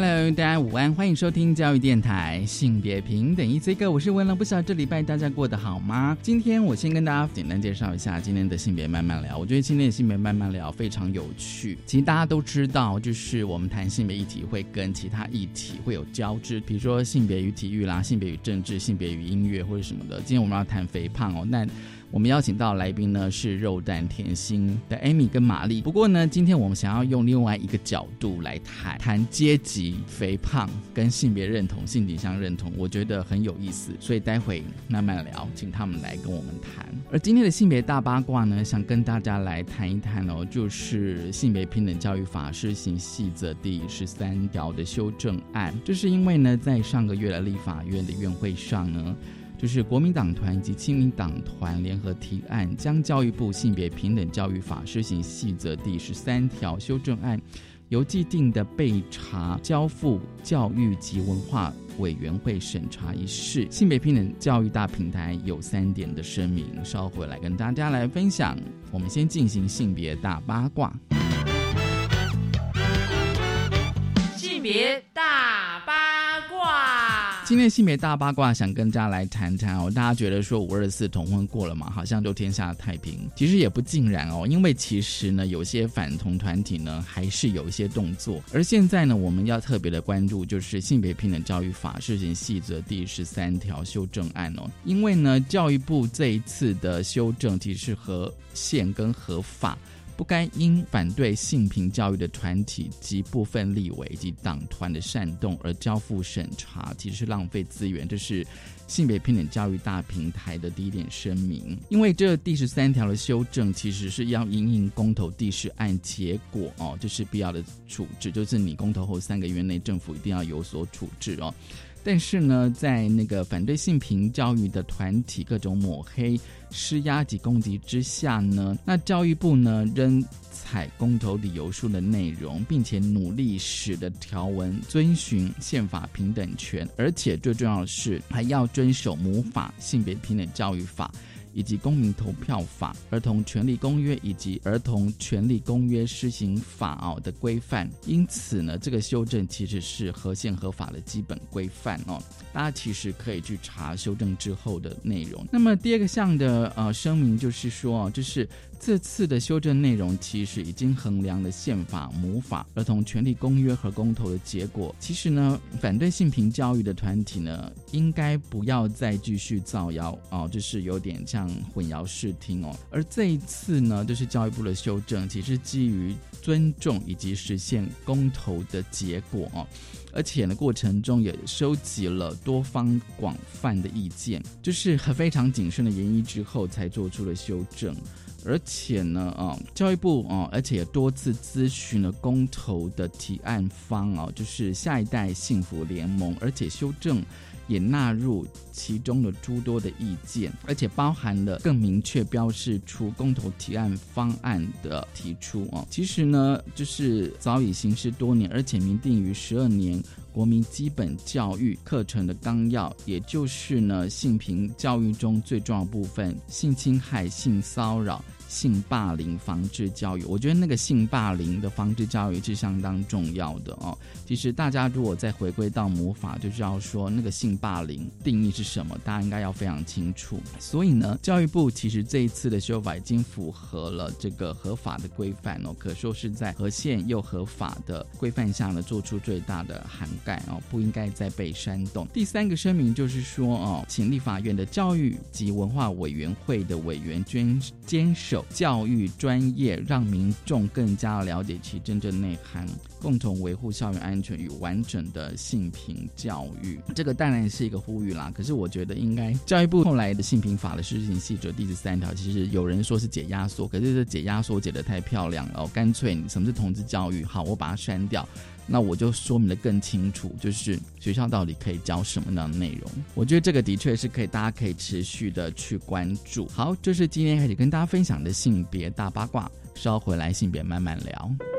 Hello，大家午安，欢迎收听教育电台性别平等一 C 哥，我是文乐，不知道这礼拜大家过得好吗？今天我先跟大家简单介绍一下今天的性别慢慢聊。我觉得今天的性别慢慢聊非常有趣。其实大家都知道，就是我们谈性别议题会跟其他议题会有交织，比如说性别与体育啦，性别与政治，性别与音乐或者什么的。今天我们要谈肥胖哦，那。我们邀请到来宾呢是肉蛋甜心的 Amy 跟玛丽。不过呢，今天我们想要用另外一个角度来谈谈阶级、肥胖跟性别认同、性倾向认同，我觉得很有意思。所以待会慢慢聊，请他们来跟我们谈。而今天的性别大八卦呢，想跟大家来谈一谈哦，就是性别平等教育法施行细则第十三条的修正案。这是因为呢，在上个月的立法院的院会上呢。就是国民党团以及亲民党团联合提案，将教育部性别平等教育法施行细则第十三条修正案，由既定的备查交付教育及文化委员会审查一事。性别平等教育大平台有三点的声明，稍后来跟大家来分享。我们先进行性别大八卦。性别。今天性别大八卦，想跟大家来谈谈哦。大家觉得说五二四同婚过了嘛，好像就天下太平。其实也不尽然哦，因为其实呢，有些反同团体呢，还是有一些动作。而现在呢，我们要特别的关注，就是性别平等教育法施行细则第十三条修正案哦。因为呢，教育部这一次的修正，其实是和宪跟合法。不该因反对性平教育的团体及部分立委以及党团的煽动而交付审查，其实是浪费资源。这是性别平等教育大平台的第一点声明。因为这第十三条的修正，其实是要因应公投第十案结果哦，这是必要的处置，就是你公投后三个月内，政府一定要有所处置哦。但是呢，在那个反对性平教育的团体各种抹黑、施压及攻击之下呢，那教育部呢仍采公投理由书的内容，并且努力使得条文遵循宪法平等权，而且最重要的是还要遵守母法性别平等教育法。以及公民投票法、儿童权利公约以及儿童权利公约施行法哦的规范，因此呢，这个修正其实是合宪合法的基本规范哦。大家其实可以去查修正之后的内容。那么第二个项的呃声明就是说，就是这次的修正内容其实已经衡量了宪法、母法、儿童权利公约和公投的结果。其实呢，反对性平教育的团体呢，应该不要再继续造谣哦，就是有点像混淆视听哦。而这一次呢，就是教育部的修正，其实基于尊重以及实现公投的结果哦。而且呢，过程中也收集了多方广泛的意见，就是很非常谨慎的研议之后，才做出了修正。而且呢，啊，教育部啊，而且也多次咨询了公投的提案方啊，就是下一代幸福联盟，而且修正。也纳入其中的诸多的意见，而且包含了更明确标示出公投提案方案的提出哦。其实呢，就是早已行事多年，而且明定于十二年国民基本教育课程的纲要，也就是呢性平教育中最重要部分——性侵害、性骚扰。性霸凌防治教育，我觉得那个性霸凌的防治教育是相当重要的哦。其实大家如果再回归到魔法，就知道说那个性霸凌定义是什么，大家应该要非常清楚。所以呢，教育部其实这一次的修法已经符合了这个合法的规范哦，可说是在合宪又合法的规范下呢，做出最大的涵盖哦，不应该再被煽动。第三个声明就是说哦，请立法院的教育及文化委员会的委员坚坚守。教育专业，让民众更加了解其真正内涵，共同维护校园安全与完整的性平教育。这个当然是一个呼吁啦。可是我觉得，应该教育部后来的性平法的施行细则第十三条，其实有人说是解压缩，可是这解压缩解得太漂亮了，干脆你什么是同志教育？好，我把它删掉。那我就说明的更清楚，就是学校到底可以教什么样的内容。我觉得这个的确是可以，大家可以持续的去关注。好，这是今天开始跟大家分享的性别大八卦，稍回来性别慢慢聊。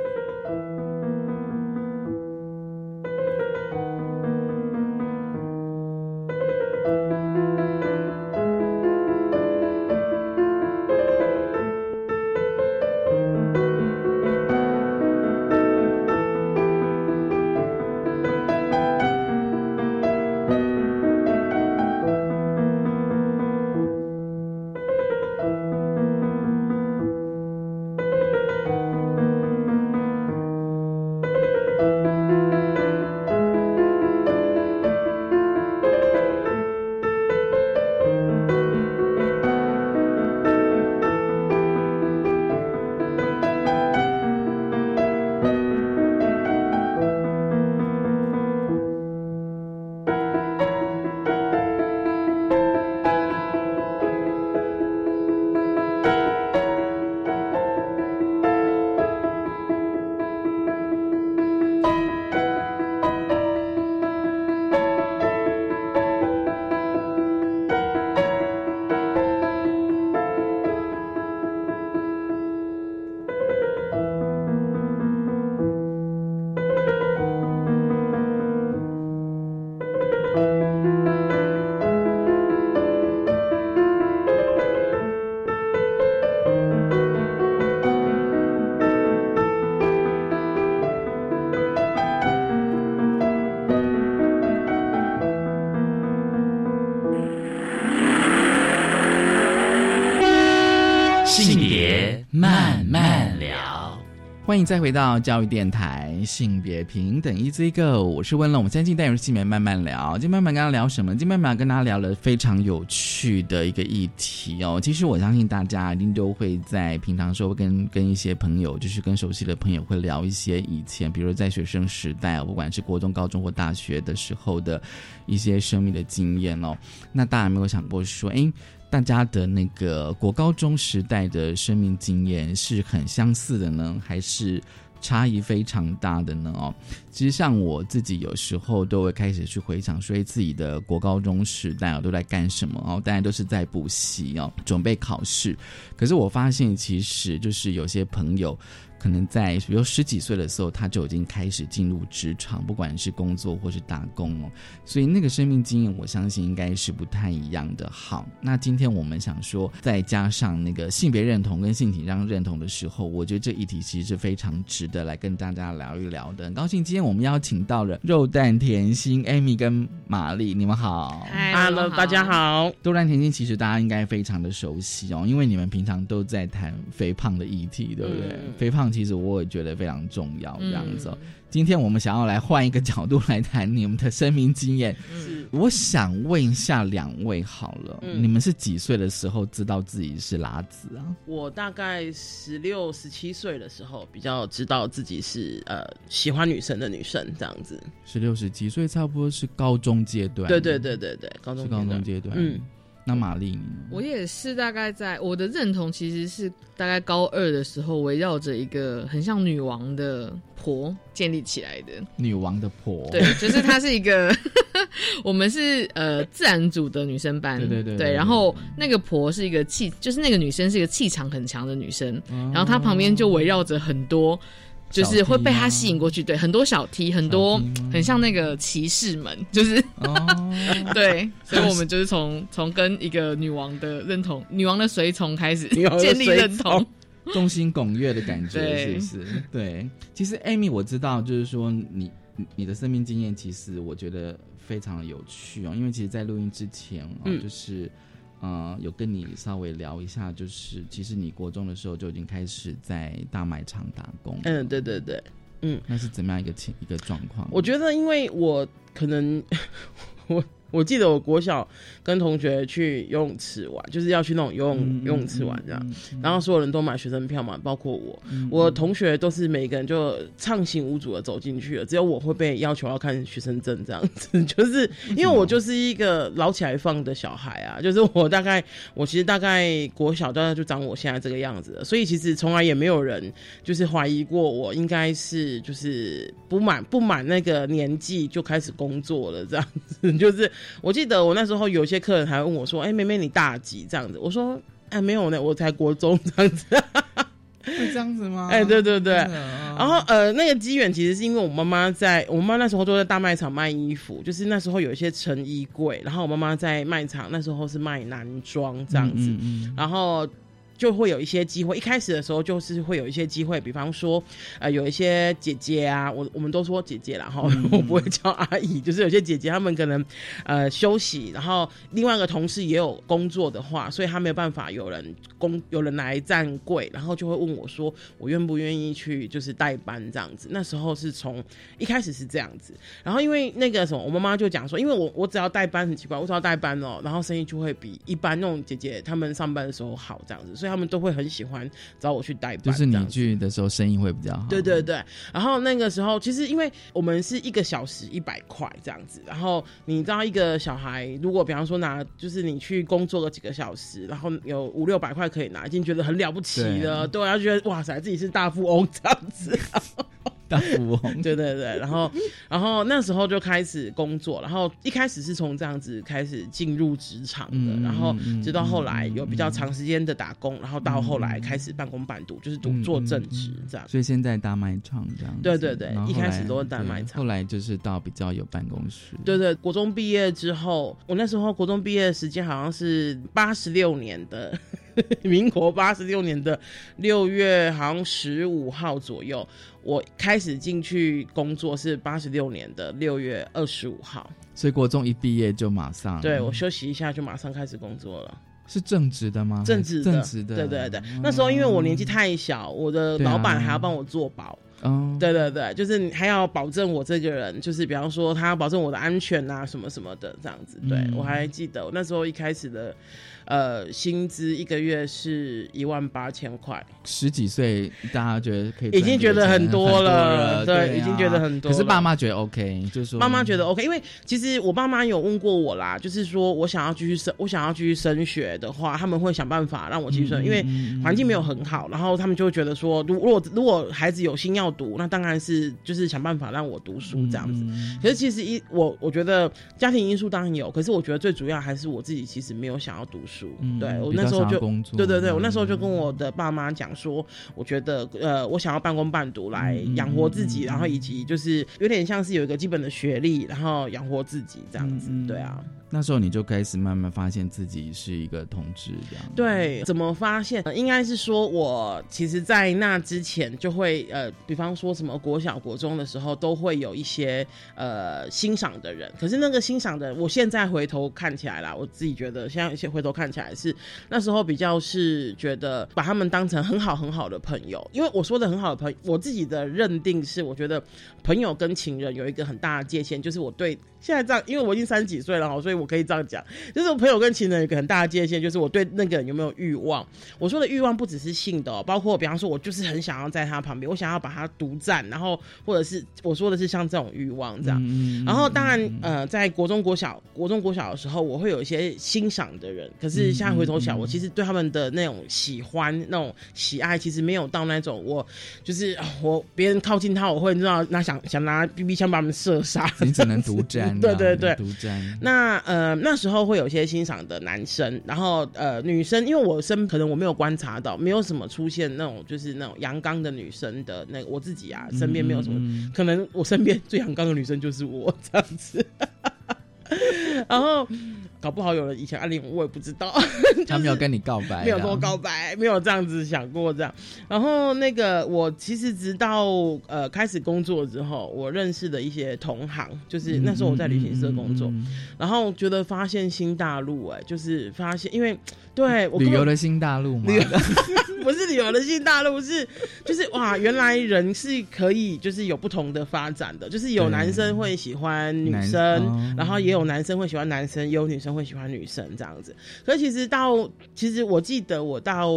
欢迎再回到教育电台，性别平等，Easy Go，我是温龙。我们先进带入性别慢慢聊。今天慢慢跟大家聊什么？今天慢慢跟大家聊了非常有趣的一个议题哦。其实我相信大家一定都会在平常时候跟跟一些朋友，就是跟熟悉的朋友会聊一些以前，比如在学生时代，不管是国中、高中或大学的时候的一些生命的经验哦。那大家有没有想过说，哎？大家的那个国高中时代的生命经验是很相似的呢，还是差异非常大的呢？哦，其实像我自己有时候都会开始去回想，说自己的国高中时代啊都在干什么哦，大家都是在补习哦，准备考试。可是我发现，其实就是有些朋友。可能在比如十几岁的时候，他就已经开始进入职场，不管是工作或是打工哦。所以那个生命经验，我相信应该是不太一样的。好，那今天我们想说，再加上那个性别认同跟性倾向认同的时候，我觉得这一题其实是非常值得来跟大家聊一聊的。很高兴今天我们邀请到了肉蛋甜心 Amy 跟玛丽，你们好。Hello，大家好。肉蛋甜心其实大家应该非常的熟悉哦，因为你们平常都在谈肥胖的议题，对不对？肥胖。其实我也觉得非常重要，这样子。今天我们想要来换一个角度来谈你们的生命经验。是，我想问一下两位好了，你们是几岁的时候知道自己是拉子啊？我大概十六、十七岁的时候比较知道自己是呃喜欢女生的女生这样子。十六、十七岁差不多是高中阶段。对对对对对，高中高中阶段。嗯。那玛丽，我也是大概在我的认同其实是大概高二的时候，围绕着一个很像女王的婆建立起来的。女王的婆，对，就是她是一个，我们是呃自然组的女生班，对对对，对，然后那个婆是一个气，就是那个女生是一个气场很强的女生，然后她旁边就围绕着很多。就是会被他吸引过去，对，很多小 T，很多很像那个骑士们，就是 对，所以我们就是从从跟一个女王的认同，女王的随从开始建立认同，众星拱月的感觉，是不是？对，其实 Amy 我知道，就是说你你的生命经验，其实我觉得非常有趣哦，因为其实，在录音之前啊，就是。嗯，有跟你稍微聊一下，就是其实你国中的时候就已经开始在大卖场打工。嗯，对对对，嗯，那是怎么样一个情一个状况？我觉得，因为我可能我 我记得我国小跟同学去游泳池玩，就是要去那种游泳、嗯游泳池玩这样，嗯嗯然后所有人都买学生票嘛，包括我。嗯我同学都是每个人就畅行无阻的走进去了，只有我会被要求要看学生证这样子，就是因为我就是一个老起来放的小孩啊，就是我大概我其实大概国小大概就长我现在这个样子了，所以其实从来也没有人就是怀疑过我应该是就是不满不满那个年纪就开始工作了这样子，就是我记得我那时候有些客人还问我说：“哎、妹妹你大几？”这样子，我说：“哎、没有呢，我才国中这样子。”会这样子吗？哎对对对啊然后呃，那个机缘其实是因为我妈妈在，我妈妈那时候都在大卖场卖衣服，就是那时候有一些成衣柜，然后我妈妈在卖场那时候是卖男装这样子，嗯嗯然后。就会有一些机会，一开始的时候就是会有一些机会，比方说，呃，有一些姐姐啊，我我们都说姐姐啦哈，嗯。我不会叫阿姨，就是有些姐姐她们可能呃休息，然后另外一个同事也有工作的话，所以她没有办法有人工有人来站柜，然后就会问我说，我愿不愿意去就是代班这样子。那时候是从一开始是这样子，然后因为那个什么，我妈妈就讲说，因为我我只要代班很奇怪，我只要代班哦，然后生意就会比一般那种姐姐她们上班的时候好这样子，所以他们都会很喜欢找我去代班，就是你去的时候生意会比较好。对对对，然后那个时候其实因为我们是一个小时一百块这样子，然后你知道一个小孩如果比方说拿就是你去工作个几个小时，然后有五六百块可以拿，已经觉得很了不起了，对，然后觉得哇塞自己是大富翁这样子，大富翁。对对对，然后然后那时候就开始工作，然后一开始是从这样子开始进入职场的，嗯然后嗯直到后来有比较长时间的打工，然后到后来开始半工半读，就是读嗯做正职这样。所以现在大卖场这样子，对对对一开始都是大卖对场后来就是到比较有办公室。对对，国中毕业之后，我那时候国中毕业的时间好像是八十六年的，民国八十六年的六月，好像十五号左右，我开始进去工作是八十六年的六月二十五号。所以国中一毕业就马上，对我休息一下就马上开始工作了，是正职的吗？正职的，正职的，对对对。那时候因为我年纪太小，我的老板还要帮我做保。哦，对对对，就是你还要保证我这个人，就是比方说他要保证我的安全啊，什么什么的这样子。对、嗯。我还记得我那时候一开始的呃薪资一个月是一万八千块，十几岁大家觉得可以已经觉得很多了很对啊已经觉得很多可是了爸妈觉得 OK，就是说妈妈觉得 OK，因为其实我爸妈有问过我啦，就是说我想要继续升，我想要继续升学的话，他们会想办法让我继续升，因为环境没有很好，然后他们就会觉得说，如如果如果孩子有心要读，那当然是就是想办法让我读书这样子。嗯可是其实一我我觉得家庭因素当然有，可是我觉得最主要还是我自己其实没有想要读书。嗯对我那时候就工作对对对，我嗯那时候就跟我的爸妈讲说，我觉得呃我想要半工半读来养活自己，然后以及就是有点像是有一个基本的学历，然后养活自己这样子。对啊，那时候你就开始慢慢发现自己是一个同志这样。对，怎么发现？呃应该是说我其实，在那之前就会呃，比方说什么国小、国中的时候，都会有一些呃欣赏的人。可是那个欣赏的，我现在回头看起来啦，我自己觉得现在现回头看起来是那时候比较是觉得把他们当成很好很好的朋友。因为我说的很好的朋友，我自己的认定是，我觉得朋友跟情人有一个很大的界限，就是我对现在这样，因为我已经三十几岁了哈，所以我可以这样讲，就是我朋友跟情人有一个很大的界限，就是我对那个人有没有欲望。我说的欲望不只是性的、包括比方说，我就是很想要在他旁边，我想要把他独占，然后或者是我说的是像这种欲望这样。嗯然后当然，呃，在国中、国小、国中、国小的时候，我会有一些欣赏的人，可是现在回头想，我其实对他们的那种喜欢、那种喜爱，其实没有到那种我就是啊我别人靠近他，我会知道那想想拿 BB 枪把他们射杀。你只能独占 对对对独占。那呃那时候会有一些欣赏的男生，然后呃女生，因为我身可能我没有观察到，没有什么出现那种就是那种阳刚的女生的那个我自己啊，身边没有什么，嗯可能我身边最阳刚的女生就是我 这样子。然后搞不好有人以前暗恋我，我也不知道。他没有跟你告白，没有跟我告白，没有这样子想过这样。然后那个我其实直到呃开始工作之后，我认识的一些同行，就是那时候我在旅行社工作，然后觉得发现新大陆，哎，就是发现，因为对我旅游的新大陆嘛。不是旅游的新大陆，是就是哇，原来人是可以就是有不同的发展的，就是有男生会喜欢女生，然后也有男生会喜欢男生，也有女生会喜欢女生这样子。可其实到其实我记得我到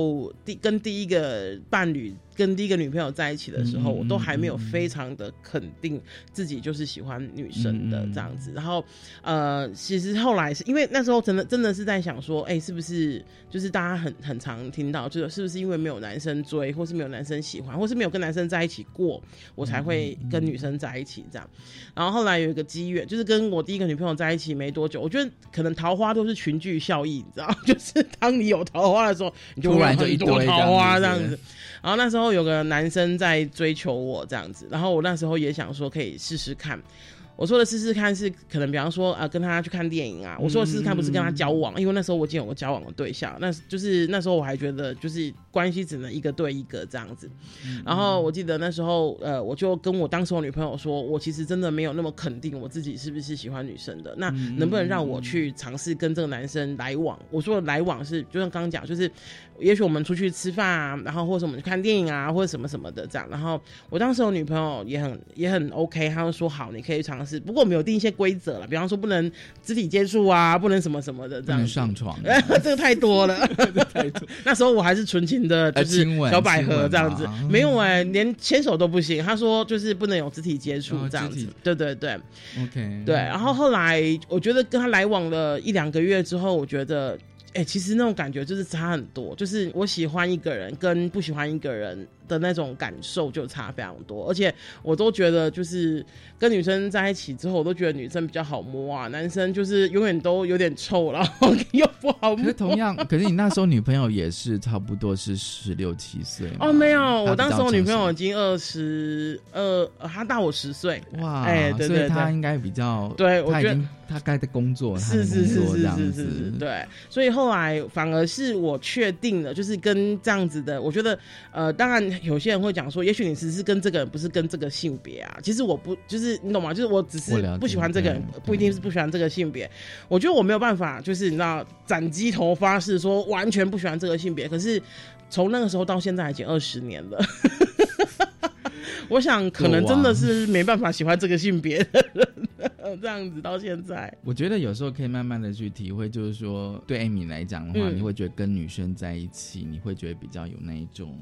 第跟第一个伴侣。跟第一个女朋友在一起的时候，我都还没有非常的肯定自己就是喜欢女生的这样子。然后，呃，其实后来是因为那时候真的真的是在想说，哎，是不是就是大家很很常听到，就是是不是因为没有男生追，或是没有男生喜欢，或是没有跟男生在一起过，我才会跟女生在一起这样。然后后来有一个机缘，就是跟我第一个女朋友在一起没多久，我觉得可能桃花都是群聚效应，你知道，就是当你有桃花的时候，你就突然就一堆桃花这样子。然后那时候有个男生在追求我这样子，然后我那时候也想说可以试试看。我说的试试看是可能，比方说啊，跟他去看电影啊。我说的试试看不是跟他交往，因为那时候我已经有个交往的对象，那就是那时候我还觉得就是关系只能一个对一个这样子。然后我记得那时候呃，我就跟我当时我女朋友说，我其实真的没有那么肯定我自己是不是喜欢女生的。那能不能让我去尝试跟这个男生来往？我说的来往是就像刚刚讲，就是也许我们出去吃饭啊，然后或者我们去看电影啊，或者什么什么的这样。然后我当时我女朋友也很也很 OK，她就说好，你可以尝。是，不过我们有定一些规则了，比方说不能肢体接触啊，不能什么什么的这样。上床，这个太多了。那时候我还是纯情的，就是小百合这样子，没有哎，连牵手都不行。他说就是不能有肢体接触这样子。对对对，OK。对，然后后来我觉得跟他来往了一两个月之后，我觉得。哎，其实那种感觉就是差很多，就是我喜欢一个人跟不喜欢一个人的那种感受就差非常多，而且我都觉得就是跟女生在一起之后，我都觉得女生比较好摸啊，男生就是永远都有点臭，然后 又不好摸。可是同样，可是你那时候女朋友也是差不多是十六七岁哦，没有，我当时我女朋友已经二十二，她大我十岁哇，哎，对对，她应该比较对，我觉得。他该的工作是是是是是是，对，所以后来反而是我确定了，就是跟这样子的，我觉得呃，当然有些人会讲说，也许你只是跟这个人，不是跟这个性别啊。其实我不，就是你懂吗？就是我只是不喜欢这个人，不一定是不喜欢这个性别。我觉得我没有办法，就是你知道，斩鸡头发誓说完全不喜欢这个性别。可是从那个时候到现在已经二十年了，我想可能真的是没办法喜欢这个性别的人。这样子到现在，我觉得有时候可以慢慢的去体会，就是说对艾米来讲的话，你会觉得跟女生在一起，你会觉得比较有那一种。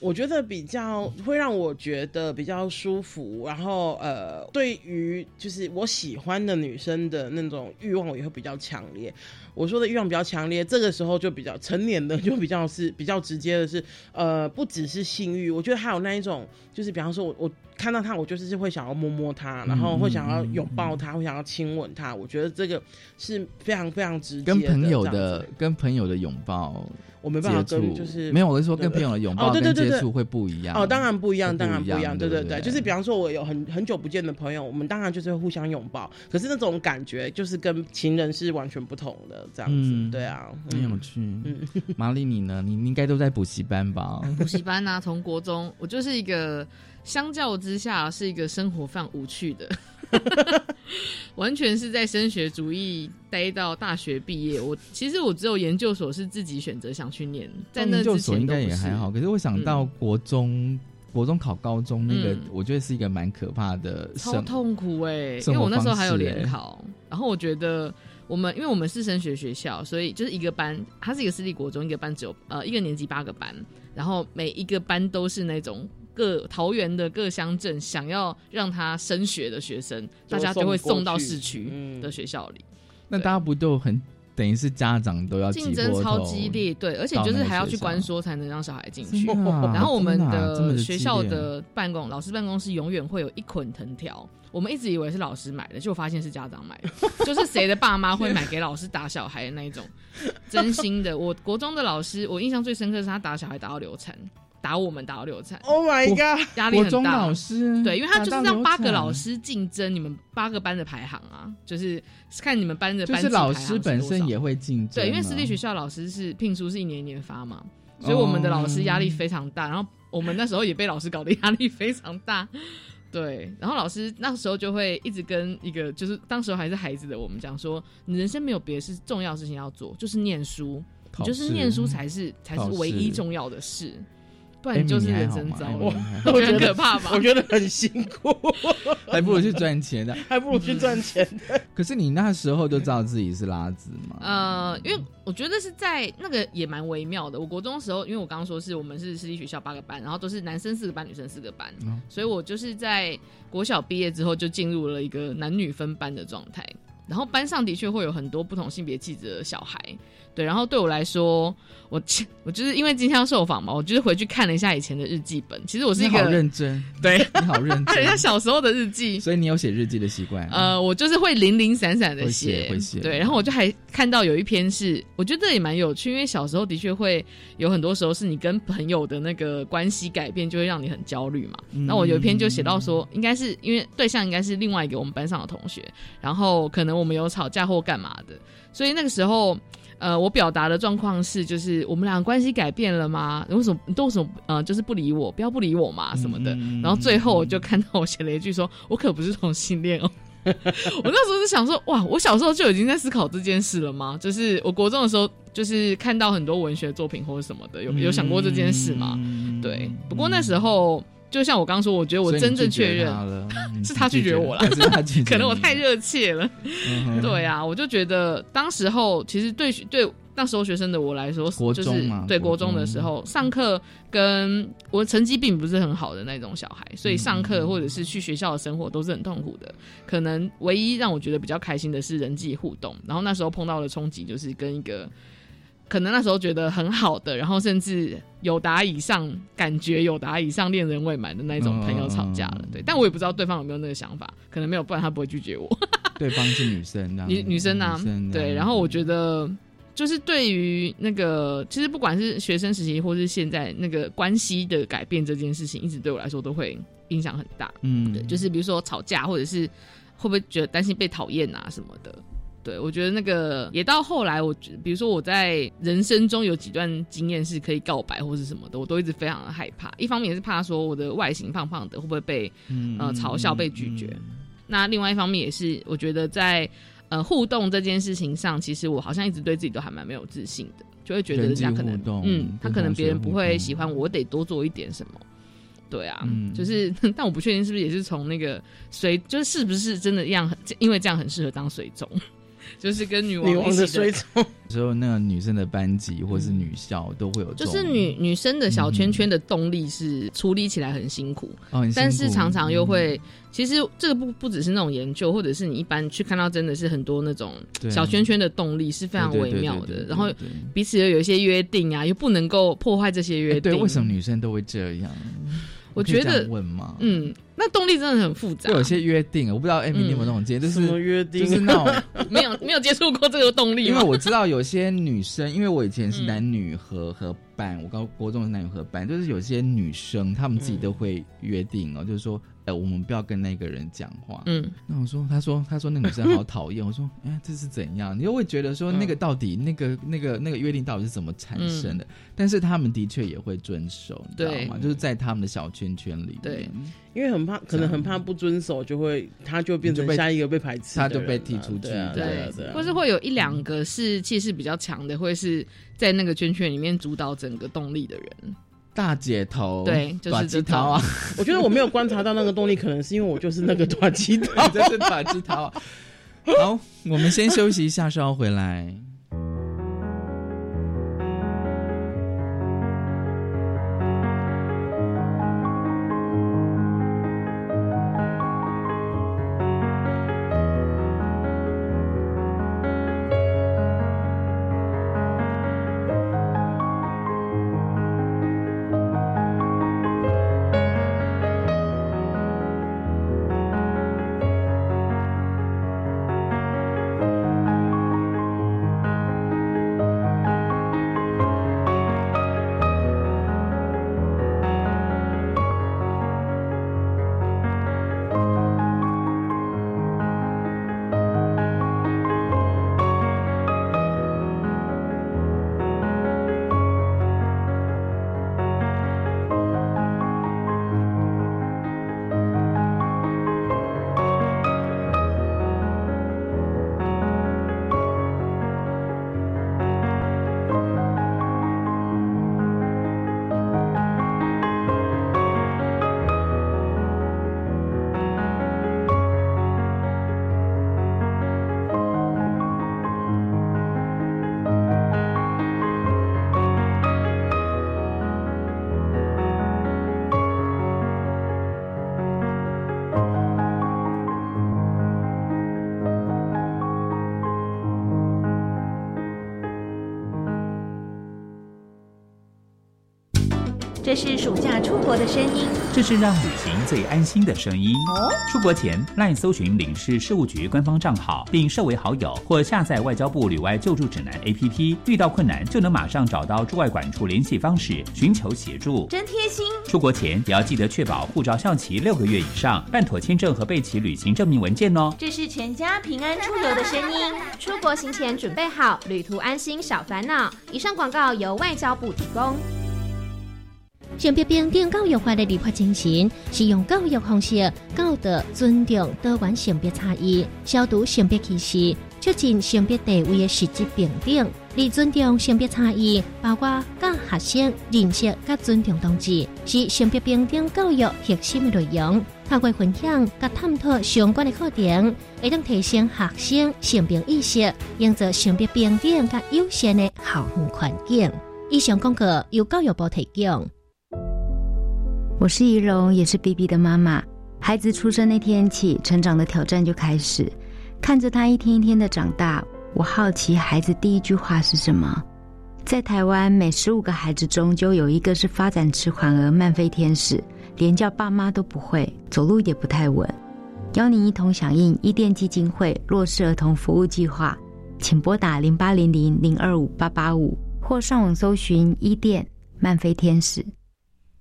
我觉得比较会让我觉得比较舒服，然后呃，对于就是我喜欢的女生的那种欲望也会比较强烈。我说的欲望比较强烈，这个时候就比较成年的，就比较是比较直接的是，呃，不只是性欲，我觉得还有那一种，就是比方说我我看到他，我就是会想要摸摸他，然后会想要拥抱他，会想要亲吻他。我觉得这个是非常非常直接。跟朋友的跟朋友的拥抱。我没办法跟，就是没有，我是说跟朋友的拥抱跟接触会不一样。哦，当然不一样，当然不一样，对对对，就是比方说，我有很很久不见的朋友，我们当然就是互相拥抱，可是那种感觉就是跟情人是完全不同的这样子，对啊，很有趣。嗯，玛丽你呢？你应该都在补习班吧？补习班啊，从国中，我就是一个相较之下是一个生活非常无趣的。完全是在升学主义待到大学毕业。我其实我只有研究所是自己选择想去念，在那之前应该也还好。可是我想到国中，国中考高中那个，我觉得是一个蛮可怕的，超痛苦哎！因为我那时候还有联考，然后我觉得我们因为我们是升学学校，所以就是一个班，它是一个私立国中，一个班只有呃一个年级八个班，然后每一个班都是那种。各桃园的各乡镇想要让他升学的学生，大家就会送到市区的学校里。那大家不都很等于是家长都要竞争超激烈，对，而且就是还要去关说才能让小孩进去。啊、然后我们的学校的办公老师办公室永远会有一捆藤条，我们一直以为是老师买的，就发现是家长买的，就是谁的爸妈会买给老师打小孩的那一种，真心的。我国中的老师，我印象最深刻是他打小孩打到流产。打我们打到流产，Oh my god，压力很大。老师对，因为他就是让八个老师竞争你们八个班的排行啊，就是看你们班的班级老师本身也会竞争。对，因为私立学校老师是聘书是一年一年发嘛，所以我们的老师压力非常大。然后我们那时候也被老师搞得压力非常大。对，然后老师那时候就会一直跟一个就是当时还是孩子的我们讲说，你人生没有别的事重要事情要做，就是念书，就是念书才是才是唯一重要的事。不然就是人生糟了，我觉得可怕吧？我觉得 很辛苦，还不如去赚钱的，还不如去赚钱的。可是你那时候就知道自己是拉子吗？呃，因为我觉得是在那个也蛮微妙的。我国中的时候，因为我刚刚说是我们是私立学校八个班，然后都是男生四个班，女生四个班，所以我就是在国小毕业之后就进入了一个男女分班的状态。然后班上的确会有很多不同性别气质的小孩。对，然后对我来说，我我就是因为今天要受访嘛，我就是回去看了一下以前的日记本。其实我是一个认真，对你好认真，看人家小时候的日记，所以你有写日记的习惯。呃，我就是会零零散散的写，会写。对，然后我就还看到有一篇是，我觉得也蛮有趣，因为小时候的确会有很多时候是你跟朋友的那个关系改变，就会让你很焦虑嘛。那我有一篇就写到说，应该是因为对象应该是另外一个我们班上的同学，然后可能我们有吵架或干嘛的，所以那个时候。呃，我表达的状况是，就是我们俩关系改变了吗？为什么你都什么呃，就是不理我，不要不理我嘛什么的。然后最后我就看到我写了一句说：“我可不是同性恋哦。”我那时候是想说，哇，我小时候就已经在思考这件事了吗？就是我国中的时候，就是看到很多文学作品或者什么的，有有想过这件事吗？对。不过那时候。就像我刚说，我觉得我真正确认是他拒绝我了，可能我太热切了。对啊，我就觉得当时候其实对对那时候学生的我来说，就是对国中的时候上课，跟我成绩并不是很好的那种小孩，所以上课或者是去学校的生活都是很痛苦的。可能唯一让我觉得比较开心的是人际互动，然后那时候碰到的冲击就是跟一个。可能那时候觉得很好的，然后甚至有达以上感觉有达以上恋人未满的那种朋友吵架了，对，但我也不知道对方有没有那个想法，可能没有，不然他不会拒绝我。对方是女生，女女生啊，对。然后我觉得，就是对于那个，其实不管是学生时期或是现在那个关系的改变这件事情，一直对我来说都会影响很大。嗯，对，就是比如说吵架，或者是会不会觉得担心被讨厌啊什么的。对，我觉得那个也到后来，我比如说我在人生中有几段经验是可以告白或是什么的，我都一直非常的害怕。一方面也是怕说我的外形胖胖的会不会被呃嘲笑被拒绝，那另外一方面也是我觉得在呃互动这件事情上，其实我好像一直对自己都还蛮没有自信的，就会觉得人家可能嗯，他可能别人不会喜欢我，得多做一点什么。对啊，就是，但我不确定是不是也是从那个水，就是是不是真的一样，因为这样很适合当水种。就是跟女王的追踪，时候那个女生的班级或是女校都会有，就是女女生的小圈圈的动力是处理起来很辛苦，但是常常又会，其实这个不不只是那种研究，或者是你一般去看到，真的是很多那种小圈圈的动力是非常微妙的，然后彼此又有一些约定啊，又不能够破坏这些约定。对，为什么女生都会这样？我觉得问吗？嗯，那动力真的很复杂，就有些约定，我不知道 Amy 你有没有那种接，就是什么约定？就是那种 没有没有接触过这个动力，因为我知道有些女生，因为我以前是男女合合班，我高国中是男女合班，就是有些女生她们自己都会约定哦，就是说。哎，我们不要跟那个人讲话。嗯，那我说，他说，他说那女生好讨厌。我说，哎，这是怎样？你又会觉得说，那个到底那个那个那个约定到底是怎么产生的？但是他们的确也会遵守，你知道吗？就是在他们的小圈圈里。对，因为很怕，可能很怕不遵守，就会他就变成下一个被排斥，他就被踢出去。对，或是会有一两个是气势比较强的，会是在那个圈圈里面主导整个动力的人。大姐头，对，就是鸡头啊！我觉得我没有观察到那个动力，可能是因为我就是那个短鸡头，这是短鸡头。好，我们先休息一下，稍后回来。这是暑假出国的声音。这是让旅行最安心的声音。出国前，赖搜寻领事事务局官方账号，并设为好友，或下载外交部旅外救助指南 APP，遇到困难就能马上找到驻外管处联系方式，寻求协助。真贴心。出国前也要记得确保护照效期六个月以上，办妥签证和备齐旅行证明文件哦。这是全家平安出游的声音。出国行前准备好，旅途安心少烦恼。以上广告由外交部提供。性别平等教育法的立法精神是用教育方式教导尊重多元性别差异，消除性别歧视，促进性别地位的实质平等。而尊重性别差异，包括教学生认识、甲尊重同志，是性别平等教育核心的内容。透过分享、甲探讨相关的课程，会当提升学生性别意识，营造性别平等甲友善的校园环境。以上广告由教育部提供。我是仪容，也是 B B 的妈妈。孩子出生那天起，成长的挑战就开始。看着他一天一天的长大，我好奇孩子第一句话是什么。在台湾，每十五个孩子中就有一个是发展迟缓而慢飞天使，连叫爸妈都不会，走路也不太稳。邀您一同响应伊甸基金会弱势儿童服务计划，请拨打零八零零零二五八八五，或上网搜寻伊甸慢飞天使。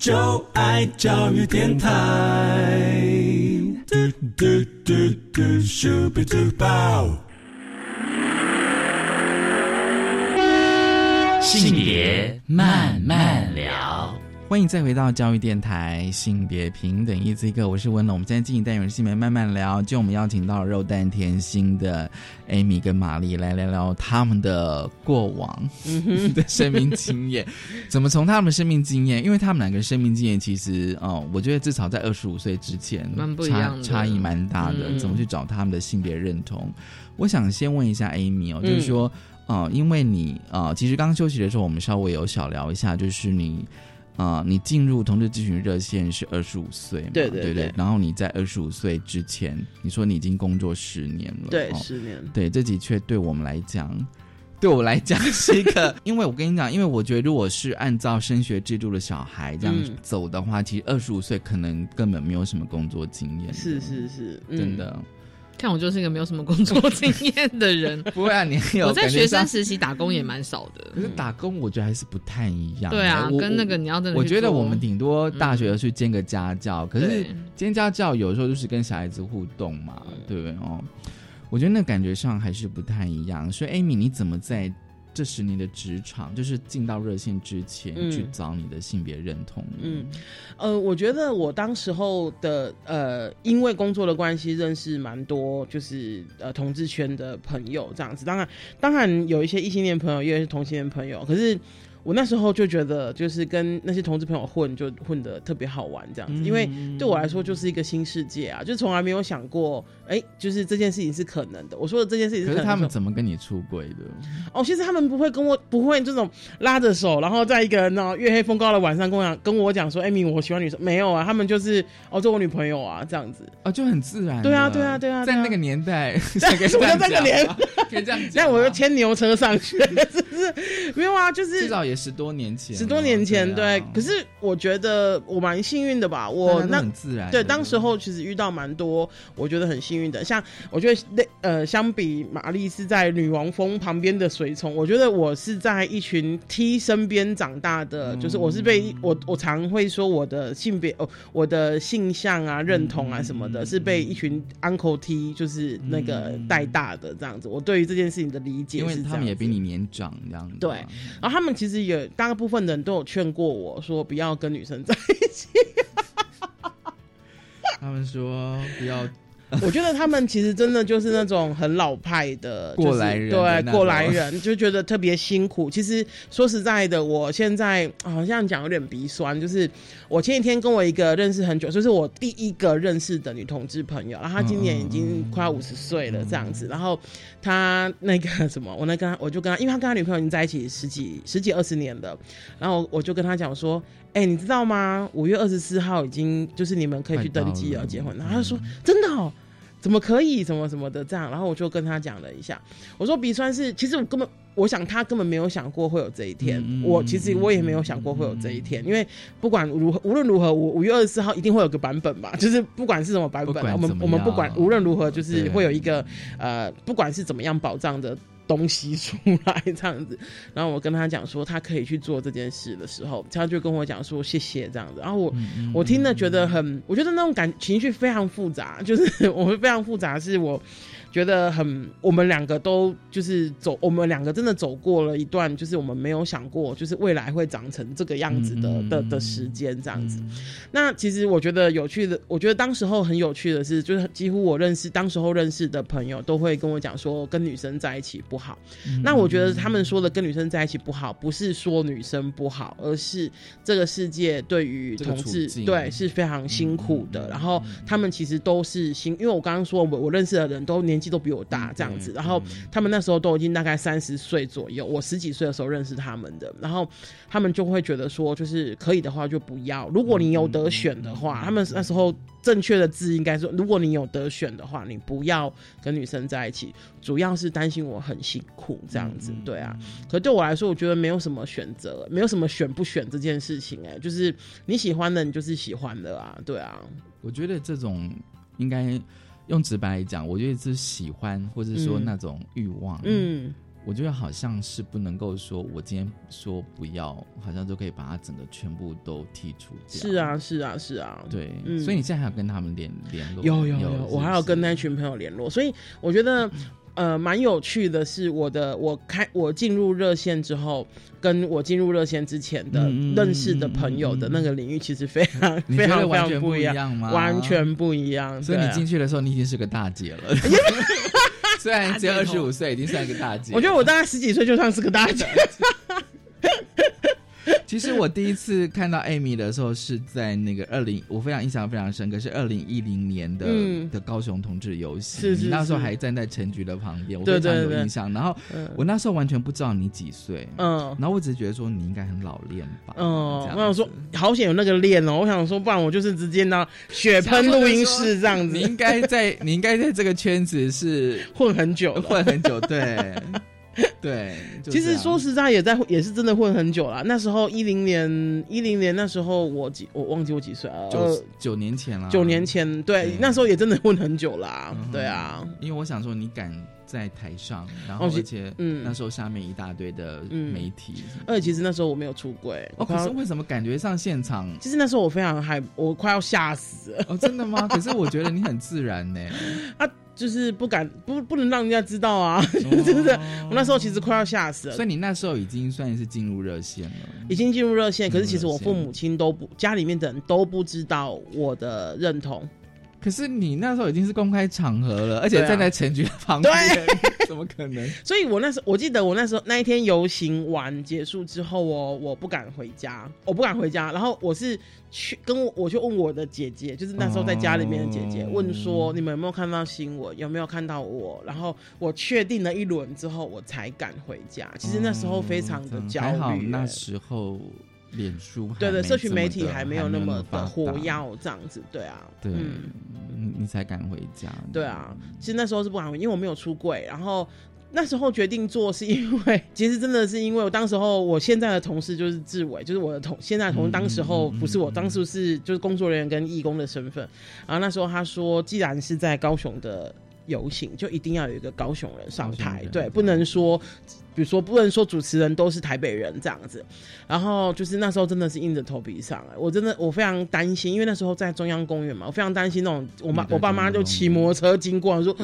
就爱教育电台。嘟嘟嘟嘟，Super Duper。性别慢慢聊。欢迎再回到教育电台性别平等一一个，我是温龙。我们现在进行单元性别慢慢聊，就我们邀请到肉蛋甜心的 Amy 跟玛丽来聊聊他们的过往 的生命经验。怎么从他们的生命经验？因为他们两个生命经验其实哦，我觉得至少在二十五岁之前，蛮不一样的，差异蛮大的。嗯怎么去找他们的性别认同？我想先问一下 Amy 哦，就是说，哦、因为你啊、其实刚休息的时候，我们稍微有小聊一下，就是你。啊、你进入同志咨询热线是二十五岁嘛？对对对对然后你在二十五岁之前，你说你已经工作十年了，对，哦十年。对，这的确对我们来讲，对我来讲是一个，因为我跟你讲，因为我觉得如果是按照升学制度的小孩这样嗯走的话，其实二十五岁可能根本没有什么工作经验，是是是，嗯真的。看我就是一个没有什么工作经验的人。不会啊，你有我在学生时期打工也蛮少的。可是打工我觉得还是不太一样。对啊跟那个你要真的我觉得我们顶多大学去兼个家教，可是兼家教有时候就是跟小孩子互动嘛，对不对哦？我觉得那感觉上还是不太一样。所以，Amy，你怎么在这十年的职场，就是进到热线之前、嗯去找你的性别认同？嗯，呃，我觉得我当时候的呃，因为工作的关系，认识蛮多就是呃同志圈的朋友这样子。当然，当然有一些异性恋朋友，也有同性恋朋友。可是我那时候就觉得，就是跟那些同志朋友混，就混的特别好玩这样子。因为对我来说，就是一个新世界啊，就从来没有想过，哎、就是这件事情是可能的。我说的这件事情是可能的可是他们怎么跟你出轨的？哦，其实他们不会跟我不会这种拉着手，然后在一个那月黑风高的晚上跟我讲跟我讲说，艾米，我喜欢女生，没有啊，他们就是哦，做我女朋友啊，这样子。哦，就很自然的。对啊对啊对啊对啊在那个年代，在可以什么叫那个年代可以这样讲，那 我就牵牛车上去，是不是？没有啊，就是至少也十多年前，十多年前，对啊对。可是我觉得我蛮幸运的吧，我那很自然对，当时候其实遇到蛮多，我觉得很幸运的。像我觉得那呃，相比玛丽是在女王峰旁边的随从，我觉得我是在一群 T 身边长大的，就是我是被我我常会说我的性别哦，我的性向啊、认同啊什么的，是被一群 Uncle T 就是那个带大的这样子。我对于这件事情的理解因为他们也比你年长这样子。对，然后他们其实也大部分人都有劝过我说不要跟女生在一起。他们说不要 我觉得他们其实真的就是那种很老派的过来人，对过来人就觉得特别辛苦。其实说实在的，我现在好像讲有点鼻酸，就是我前几天跟我一个认识很久，就是我第一个认识的女同志朋友，然后她今年已经快要五十岁了这样子，然后她那个什么，我那跟她我就跟她，因为她跟她女朋友已经在一起十几十几二十年了，然后我就跟她讲说。哎，你知道吗？五月二十四号已经就是你们可以去登记要结婚。然后他说：“真的哦，怎么可以？什么什么的这样。”然后我就跟他讲了一下，我说：“鼻酸是，其实我根本，我想他根本没有想过会有这一天。我其实我也没有想过会有这一天，因为不管如何，无论如何，我五月二十四号一定会有个版本吧。就是不管是什么版本，我们我们不管，无论如何，就是会有一个呃，不管是怎么样保障的。”东西出来这样子，然后我跟他讲说他可以去做这件事的时候，他就跟我讲说谢谢这样子，然后我我听了觉得很，我觉得那种感情绪非常复杂，就是 我会非常复杂，是我。觉得很，我们两个都就是走，我们两个真的走过了一段，就是我们没有想过，就是未来会长成这个样子的的的时间这样子。那其实我觉得有趣的，我觉得当时候很有趣的是，就是几乎我认识当时候认识的朋友都会跟我讲说，跟女生在一起不好。那我觉得他们说的跟女生在一起不好，不是说女生不好，而是这个世界对于同志对是非常辛苦的。然后他们其实都是辛，因为我刚刚说我我认识的人都年。年纪都比我大，这样子，然后他们那时候都已经大概三十岁左右，我十几岁的时候认识他们的，然后他们就会觉得说，就是可以的话就不要。如果你有得选的话，他们那时候正确的字应该说，如果你有得选的话，你不要跟女生在一起，主要是担心我很辛苦这样子。对啊，可对我来说，我觉得没有什么选择，没有什么选不选这件事情，哎，就是你喜欢的，你就是喜欢的啊，对啊。我觉得这种应该。用直白来讲，我觉得是喜欢，或者说那种欲望。嗯，我觉得好像是不能够说，我今天说不要，好像就可以把它整个全部都剔除掉。是啊，是啊，是啊。对，所以你现在还要跟他们联联络？有有有，我还要跟那群朋友联络。所以我觉得。呃，蛮有趣的是，我的我开我进入热线之后，跟我进入热线之前的认识的朋友的那个领域，其实非常非常非常不一样吗？完全不一样。所以你进去的时候，你已经是个大姐了。虽然只有二十五岁，已经算一个大姐。我觉得我大概十几岁就算是个大姐。其实我第一次看到艾米的时候是在那个二零，我非常印象非常深刻，是二零一零年的的高雄同志游戏。是是，那时候还站在陈局的旁边，我非常有印象。然后我那时候完全不知道你几岁，嗯，然后我只是觉得说你应该很老练吧，嗯，我想说好险有那个练哦，我想说不然我就是直接拿血喷录音室这样子。你应该在你应该在这个圈子是混很久，混很久，对。对，其实说实在也在也是真的混很久了。那时候一零年一零年那时候我几我忘记我几岁啊？九九年前了。九年前，对，那时候也真的混很久啦。对啊，因为我想说你敢在台上，然后而且嗯那时候下面一大堆的媒体，而且其实那时候我没有出轨。哦，可是为什么感觉上现场？其实那时候我非常害，我快要吓死了。哦，真的吗？可是我觉得你很自然呢。啊。就是不敢不不能让人家知道啊，是不是？我那时候其实快要吓死了。所以你那时候已经算是进入热线了，已经进入热线。可是其实我父母亲都不，家里面的人都不知道我的认同。可是你那时候已经是公开场合了，而且站在陈局旁边，怎么可能？所以我那时候，我记得我那时候那一天游行完结束之后哦，我不敢回家，我不敢回家。然后我是去跟我，我就问我的姐姐，就是那时候在家里面的姐姐，问说你们有没有看到新闻，有没有看到我？然后我确定了一轮之后，我才敢回家。其实那时候非常的焦虑，那时候。脸书对对，社群媒体还没有那么的火药这样子，对啊，对，你你才敢回家，对啊，其实那时候是不敢回，因为我没有出柜，然后那时候决定做是因为，其实真的是因为我当时候我现在的同事就是志伟，就是我的同现在同当时候不是我当时是就是工作人员跟义工的身份，然后那时候他说，既然是在高雄的。游行，就一定要有一个高雄人上台，对，不能说。比如说，不能说主持人都是台北人这样子，然后就是那时候真的是硬着头皮上来，我真的我非常担心，因为那时候在中央公园嘛，我非常担心那种我妈我爸妈就骑摩托车经过，说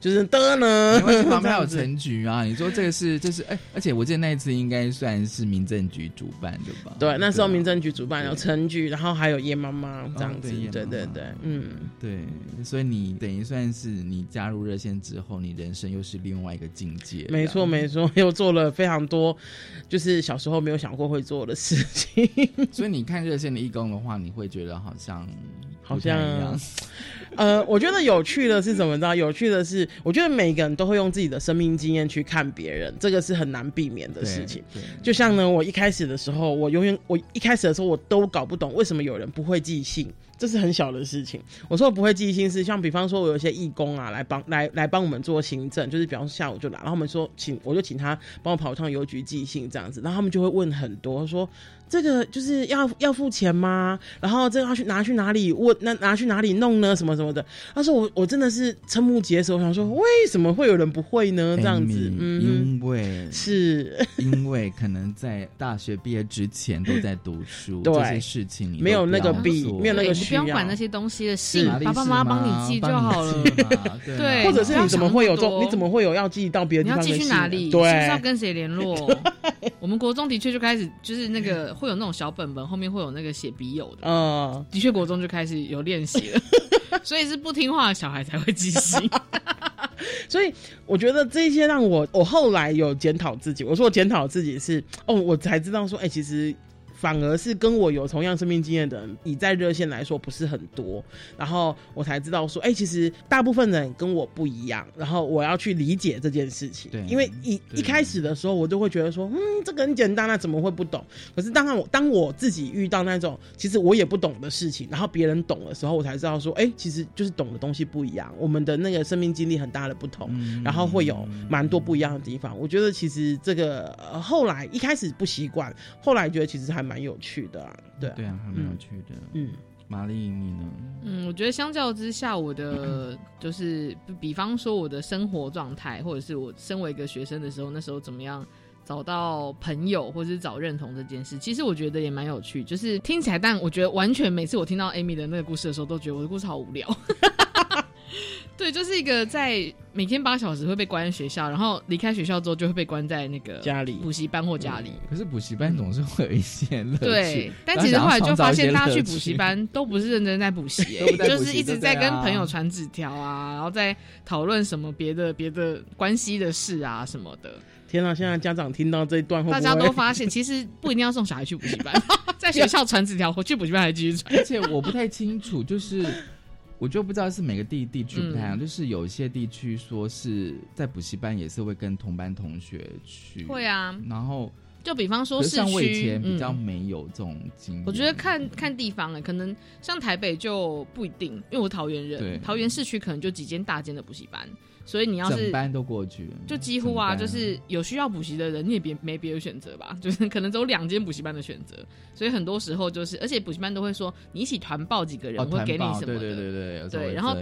就是的呢，旁边还有陈局啊，你说这个是这是哎，而且我记得那一次应该算是民政局主办的吧？对，那时候民政局主办有陈局，然后还有叶妈妈这样子，对对对，嗯，对，所以你等于算是你加入热线之后，你人生又是另外一个境界，没错没错。又做了非常多，就是小时候没有想过会做的事情。所以你看热线的义工的话，你会觉得好像好像，呃，我觉得有趣的是怎么着？有趣的是，我觉得每个人都会用自己的生命经验去看别人，这个是很难避免的事情。就像呢，我一开始的时候，我永远我一开始的时候，我都搞不懂为什么有人不会寄信。这是很小的事情。我说我不会记心事，像比方说，我有一些义工啊，来帮来来帮我们做行政，就是比方说下午就来，然后我们说请，我就请他帮我跑一趟邮局寄信这样子，然后他们就会问很多说。这个就是要要付钱吗？然后这个要去拿去哪里问？那拿去哪里弄呢？什么什么的？他说我我真的是瞠目结舌，我想说为什么会有人不会呢？这样子，嗯，因为是因为可能在大学毕业之前都在读书，这些事情你没有那个必，没有那个需要，不用管那些东西的信，爸爸妈妈帮你寄就好了。对，或者是你怎么会有这？你怎么会有要寄到别的地方？你要寄去哪里？对，是要跟谁联络？我们国中的确就开始就是那个。会有那种小本本，后面会有那个写笔友的。嗯，的确，国中就开始有练习了，所以是不听话的小孩才会记性。所以我觉得这些让我，我后来有检讨自己。我说我检讨自己是，哦，我才知道说，哎，其实。反而是跟我有同样生命经验的人，以在热线来说不是很多，然后我才知道说，哎，其实大部分人跟我不一样，然后我要去理解这件事情。对，因为一一开始的时候，我就会觉得说，嗯，这个很简单，那怎么会不懂？可是当然我当我自己遇到那种其实我也不懂的事情，然后别人懂的时候，我才知道说，哎，其实就是懂的东西不一样，我们的那个生命经历很大的不同，然后会有蛮多不一样的地方。我觉得其实这个呃后来一开始不习惯，后来觉得其实还蛮。蛮有趣的，对对啊，还蛮有趣的。嗯，玛丽，你呢？嗯，我觉得相较之下，我的 就是比方说我的生活状态，或者是我身为一个学生的时候，那时候怎么样找到朋友，或者是找认同这件事，其实我觉得也蛮有趣。就是听起来，但我觉得完全每次我听到 Amy 的那个故事的时候，都觉得我的故事好无聊。对，就是一个在每天八小时会被关在学校，然后离开学校之后就会被关在那个家里补习班或家里。可是补习班总是会有一些乐趣。对，但其实后来就发现，大家去补习班都不是认真在补习，就是一直在跟朋友传纸条啊，然后在讨论什么别的别的关系的事啊什么的。天啊！现在家长听到这一段，大家都发现其实不一定要送小孩去补习班，在学校传纸条，回去补习班还继续传。而且我不太清楚，就是。我就不知道是每个地地区不太一样，就是有一些地区说是在补习班也是会跟同班同学去，会啊。然后就比方说市区比较没有这种经验，我觉得看看地方哎，可能像台北就不一定，因为我桃园人，桃园市区可能就几间大间的补习班。所以你要是班都过去，就几乎啊，就是有需要补习的人，你也别没别的选择吧，就是可能只有两间补习班的选择。所以很多时候就是，而且补习班都会说，你一起团报几个人，会给你什么的，对对对对对。然后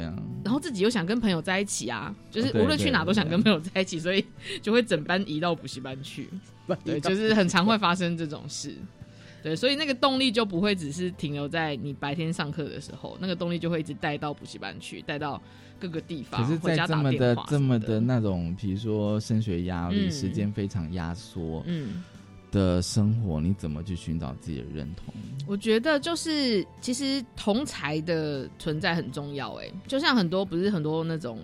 然后自己又想跟朋友在一起啊，就是无论去哪都想跟朋友在一起，所以就会整班移到补习班去。对，就是很常会发生这种事。对，所以那个动力就不会只是停留在你白天上课的时候，那个动力就会一直带到补习班去，带到。各个地方，可是，在这么的这么的那种，比如说升学压力，时间非常压缩，嗯，的生活，你怎么去寻找自己的认同？我觉得就是，其实同才的存在很重要。哎，就像很多不是很多那种。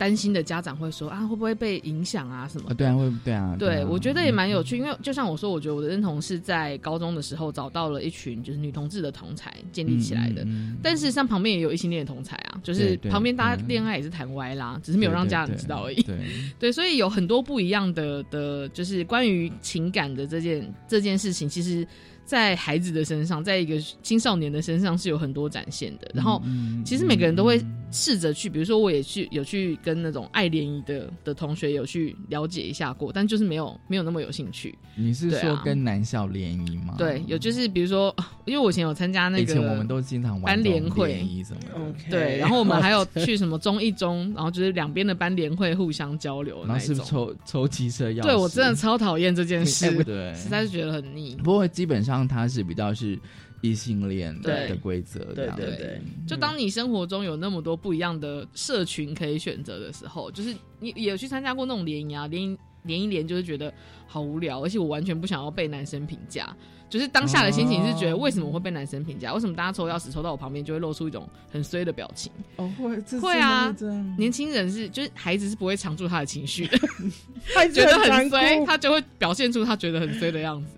担心的家长会说啊，会不会被影响啊？什么？对啊，会对啊。对，我觉得也蛮有趣，因为就像我说，我觉得我的认同是在高中的时候找到了一群就是女同志的同才建立起来的。但事实上旁边也有异性恋同才啊，就是旁边大家恋爱也是谈歪啦，只是没有让家长知道而已。对 对，所以有很多不一样的的，就是关于情感的这件这件事情，其实。在孩子的身上，在一个青少年的身上是有很多展现的。然后嗯其实每个人都会试着去，比如说我也去有去跟那种爱联谊的的同学有去了解一下过，但就是没有没有那么有兴趣。你是说跟男校联谊吗？对，有就是比如说，因为我以前有参加那个以个，前我们都经常玩班联会联谊什么的。对，然后我们还有去什么中一中，然后 就是两边的班联会互相交流那然后是不种。是抽抽汽车钥匙？对我真的超讨厌这件哎事，对，实在是觉得很腻。不过基本上它是比较是异性恋对的规则，对对对，就当你生活中有那么多不一样的社群可以选择的时候，就是你也有去参加过那种联谊啊，联谊联一联就是觉得好无聊，而且我完全不想要被男生评价。就是当下的心情是觉得，哦为什么我会被男生评价？为什么大家抽钥匙抽到我旁边就会露出一种很衰的表情？哦会会啊年轻人是就是孩子是不会藏住他的情绪的，他觉得很衰，他就会表现出他觉得很衰的样子。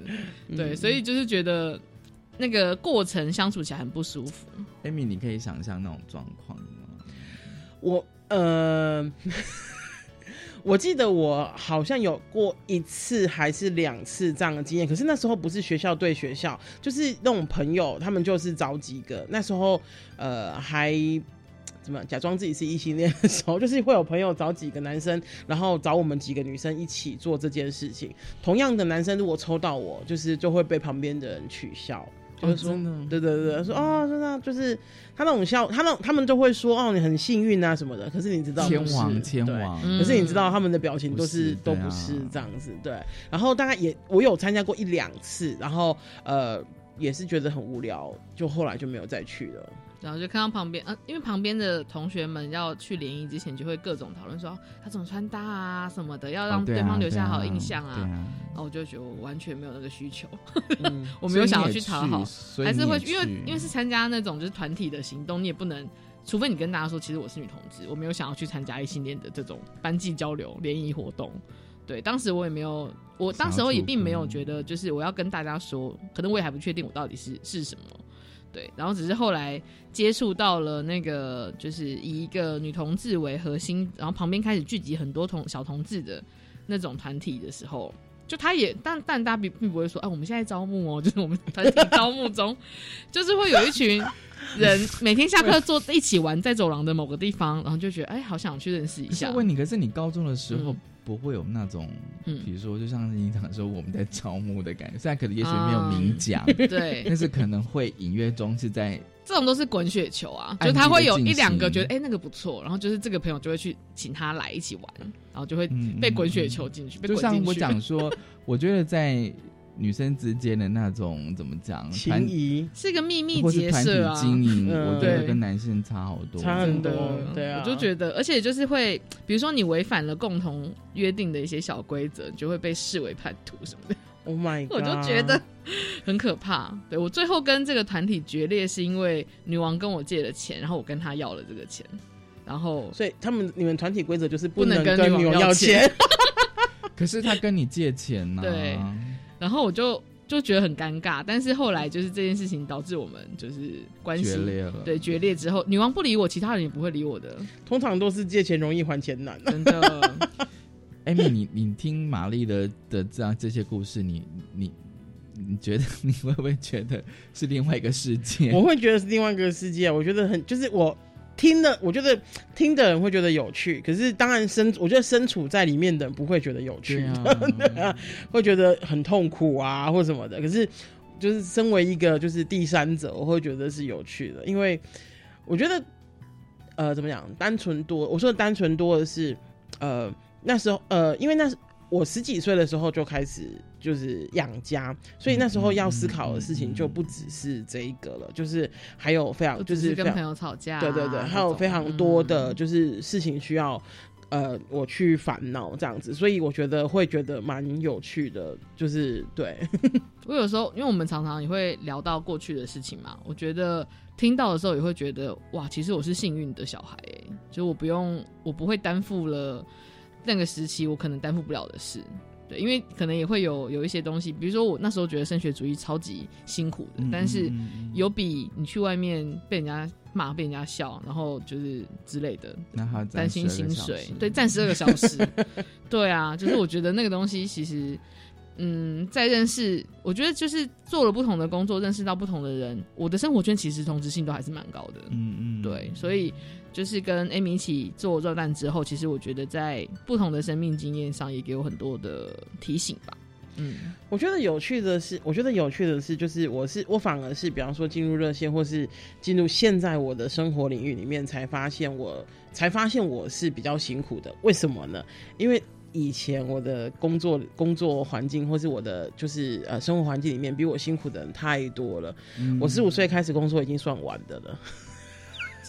嗯对，所以就是觉得那个过程相处起来很不舒服。Amy，你可以想象那种状况吗？我呃，我记得我好像有过一次还是两次这样的经验，可是那时候不是学校对学校，就是那种朋友，他们就是找几个，那时候呃还。怎么假装自己是异性恋的时候，就是会有朋友找几个男生，然后找我们几个女生一起做这件事情。同样的男生如果抽到我，就是就会被旁边的人取笑，就是说，哦真的对对对，说哦，真的就是他那种笑，他们他们就会说哦，你很幸运啊什么的。可是你知道不是千王天王，嗯可是你知道他们的表情都不是都不是这样子，对。然后大概也我有参加过一两次，然后呃也是觉得很无聊，就后来就没有再去了。然后就看到旁边，呃，因为旁边的同学们要去联谊之前，就会各种讨论说他怎么穿搭啊什么的，要让哦对方留下好印象啊。然后我就觉得我完全没有那个需求，嗯，我没有想要去讨好，还是会因为因为是参加那种就是团体的行动，你也不能，除非你跟大家说其实我是女同志，我没有想要去参加异性恋的这种班级交流联谊活动。对，当时我也没有，我当时候也并没有觉得就是我要跟大家说，可能我也还不确定我到底是是什么。对，然后只是后来接触到了那个，就是以一个女同志为核心，然后旁边开始聚集很多同小同志的那种团体的时候，就他也，但但大家并并不会说，哎、我们现在招募哦，就是我们团体招募中，就是会有一群人 每天下课坐一起玩，在走廊的某个地方，然后就觉得，哎，好想去认识一下。可是问你，可是你高中的时候嗯不会有那种，嗯。比如说就像你讲说我们在招募的感觉，虽然可能也许没有明讲，对，但是可能会隐约中是在这种都是滚雪球啊，就他会有一两个觉得，哎、那个不错，然后就是这个朋友就会去请他来一起玩，然后就会嗯被滚雪球进去，被就像我讲说，我觉得在女生之间的那种怎么讲，团情谊。是一个秘密结或是团体社啊，经营，嗯。我觉得对跟男性差好多，差很多。真的，对啊。我就觉得，而且就是会，比如说你违反了共同约定的一些小规则，你就会被视为叛徒什么的，，Oh my god，我就觉得 很可怕。对我最后跟这个团体决裂，是因为女王跟我借了钱，然后我跟她要了这个钱，然后所以他们你们团体规则就是不能跟能跟女王要女王要钱。钱，可是他跟你借钱呢、对然后我就就觉得很尴尬。但是后来就是这件事情导致我们就是关系决裂了。对决裂之后，女王不理我，其他人也不会理我的，通常都是借钱容易还钱难。真的。艾米你你听玛丽的的这样这些故事，你你你觉得 你会不会觉得是另外一个世界？我会觉得是另外一个世界，我觉得很就是我听的，我觉得听的人会觉得有趣，可是当然身我觉得身处在里面的人不会觉得有趣对，啊，会觉得很痛苦啊或什么的。可是就是身为一个就是第三者，我会觉得是有趣的，因为我觉得呃怎么讲，单纯多，我说的单纯多的是呃那时候呃因为那是我十几岁的时候就开始就是养家，所以那时候要思考的事情就不只是这一个了，就是还有非常就是跟朋友吵架啊、对对对，还有非常多的嗯就是事情需要。呃，我去烦恼这样子，所以我觉得会觉得蛮有趣的，就是对，我有时候，因为我们常常也会聊到过去的事情嘛，我觉得听到的时候也会觉得，哇，其实我是幸运的小孩、欸，就我不用，我不会担负了那个时期我可能担负不了的事。对，因为可能也会有有一些东西，比如说我那时候觉得升学主义超级辛苦的，嗯但是有比你去外面被人家骂、被人家笑，然后就是之类的，担心薪水。对，暂时，二个小时，对啊，就是我觉得那个东西其实嗯，在认识，我觉得就是做了不同的工作，认识到不同的人，我的生活圈其实同质性都还是蛮高的。嗯嗯，对，所以就是跟 Amy 一起做热蛋之后，其实我觉得在不同的生命经验上也给我很多的提醒吧。嗯，我觉得有趣的是，我觉得有趣的是，就是我是我反而是，比方说进入热线，或是进入现在我的生活领域里面，才发现我才发现我是比较辛苦的。为什么呢？因为以前我的工作工作环境，或是我的就是呃生活环境里面，比我辛苦的人太多了。我十五岁开始工作，已经算晚的了。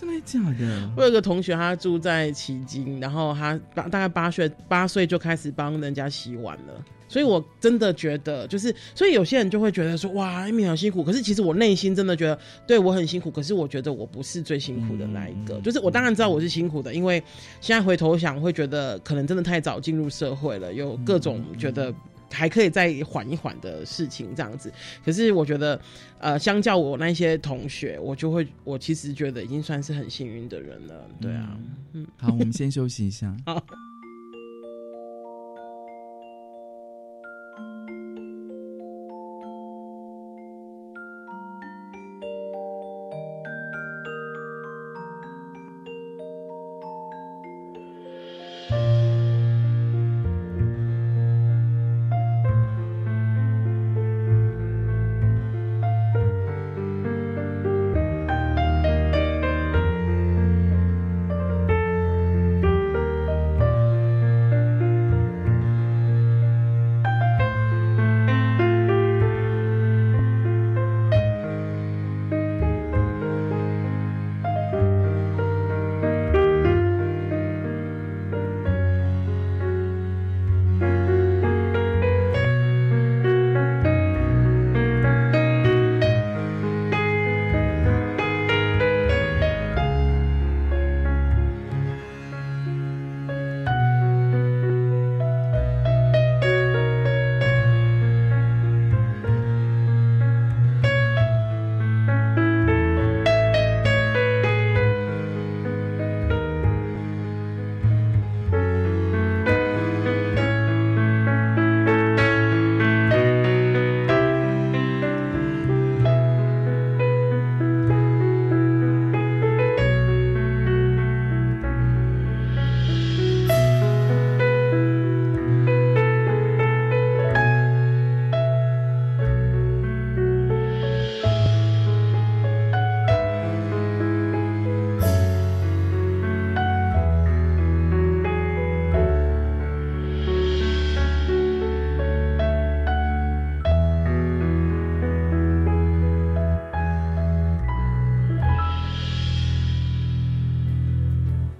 真的假的？我有个同学，他住在旗津，然后他八大概八岁八岁就开始帮人家洗碗了。所以，我真的觉得，就是，所以有些人就会觉得说，哇，艾米好辛苦。可是，其实我内心真的觉得，对我很辛苦。可是，我觉得我不是最辛苦的那一个。就是，我当然知道我是辛苦的，因为现在回头想，会觉得可能真的太早进入社会了，有各种觉得还可以再缓一缓的事情这样子。可是，我觉得，呃，相较我那些同学，我就会，我其实觉得已经算是很幸运的人了。对啊，嗯，好，我们先休息一下。好。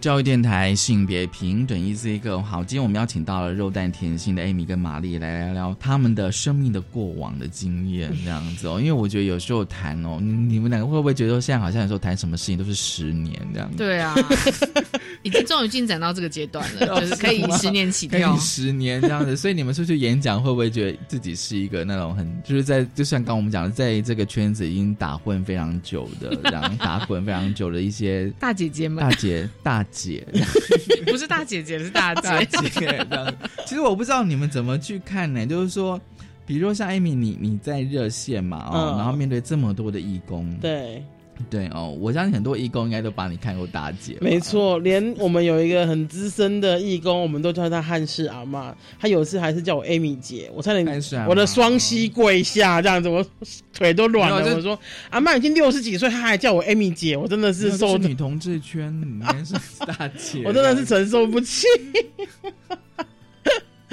教育电台性别平等，E C 个好。今天我们邀请到了肉蛋甜心的 Amy 跟玛丽来聊聊他们的生命的过往的经验，这样子哦。因为我觉得有时候谈哦，你们两个会不会觉得现在好像有时候谈什么事情都是十年这样子？对啊，已经终于进展到这个阶段了，就是可以十年起跳，十年这样子。所以你们出去演讲会不会觉得自己是一个那种很就是在就像刚我们讲的，在这个圈子已经打混非常久的，然后 打滚非常久的一些大姐姐们、大姐大。姐不是大姐姐，是大姐 姐。其实我不知道你们怎么去看呢？就是说，比如说像艾米，你你在热线嘛，哦，然后面对这么多的义工，对。对哦，我相信很多义工应该都把你看过大姐。没错，连我们有一个很资深的义工，我们都叫他汉室阿妈。他有次还是叫我 Amy 姐，我差点我的双膝跪下，这样子我腿都软了。我说阿妈已经六十几岁，他还叫我 Amy 姐，我真的是受女同志圈里面是大姐，我真的是承受不起。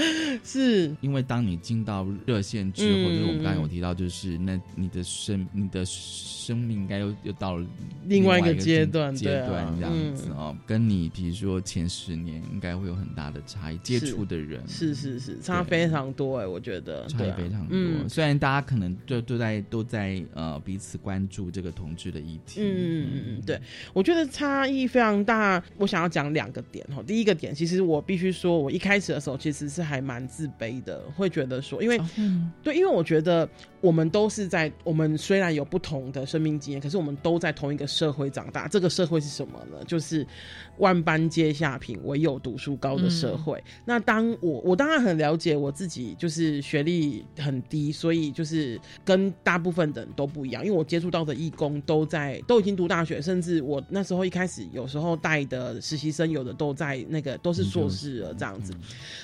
是因为当你进到热线之后，就是我们刚才有提到，就是那你的生你的生命应该又又到了另外一个阶段阶段这样子哦，跟你比如说前十年应该会有很大的差异，接触的人是是是差非常多哎，我觉得差异非常多。虽然大家可能都都在都在呃彼此关注这个同志的议题，嗯嗯嗯，对我觉得差异非常大。我想要讲两个点哦，第一个点其实我必须说，我一开始的时候其实是。还蛮自卑的，会觉得说，因为、嗯。对，因为我觉得我们都是在我们虽然有不同的生命经验，可是我们都在同一个社会长大。这个社会是什么呢？就是万般皆下品，唯有读书高的社会。那当我我当然很了解我自己，就是学历很低，所以就是跟大部分的人都不一样。因为我接触到的义工都在都已经读大学，甚至我那时候一开始有时候带的实习生，有的都在那个都是硕士了这样子。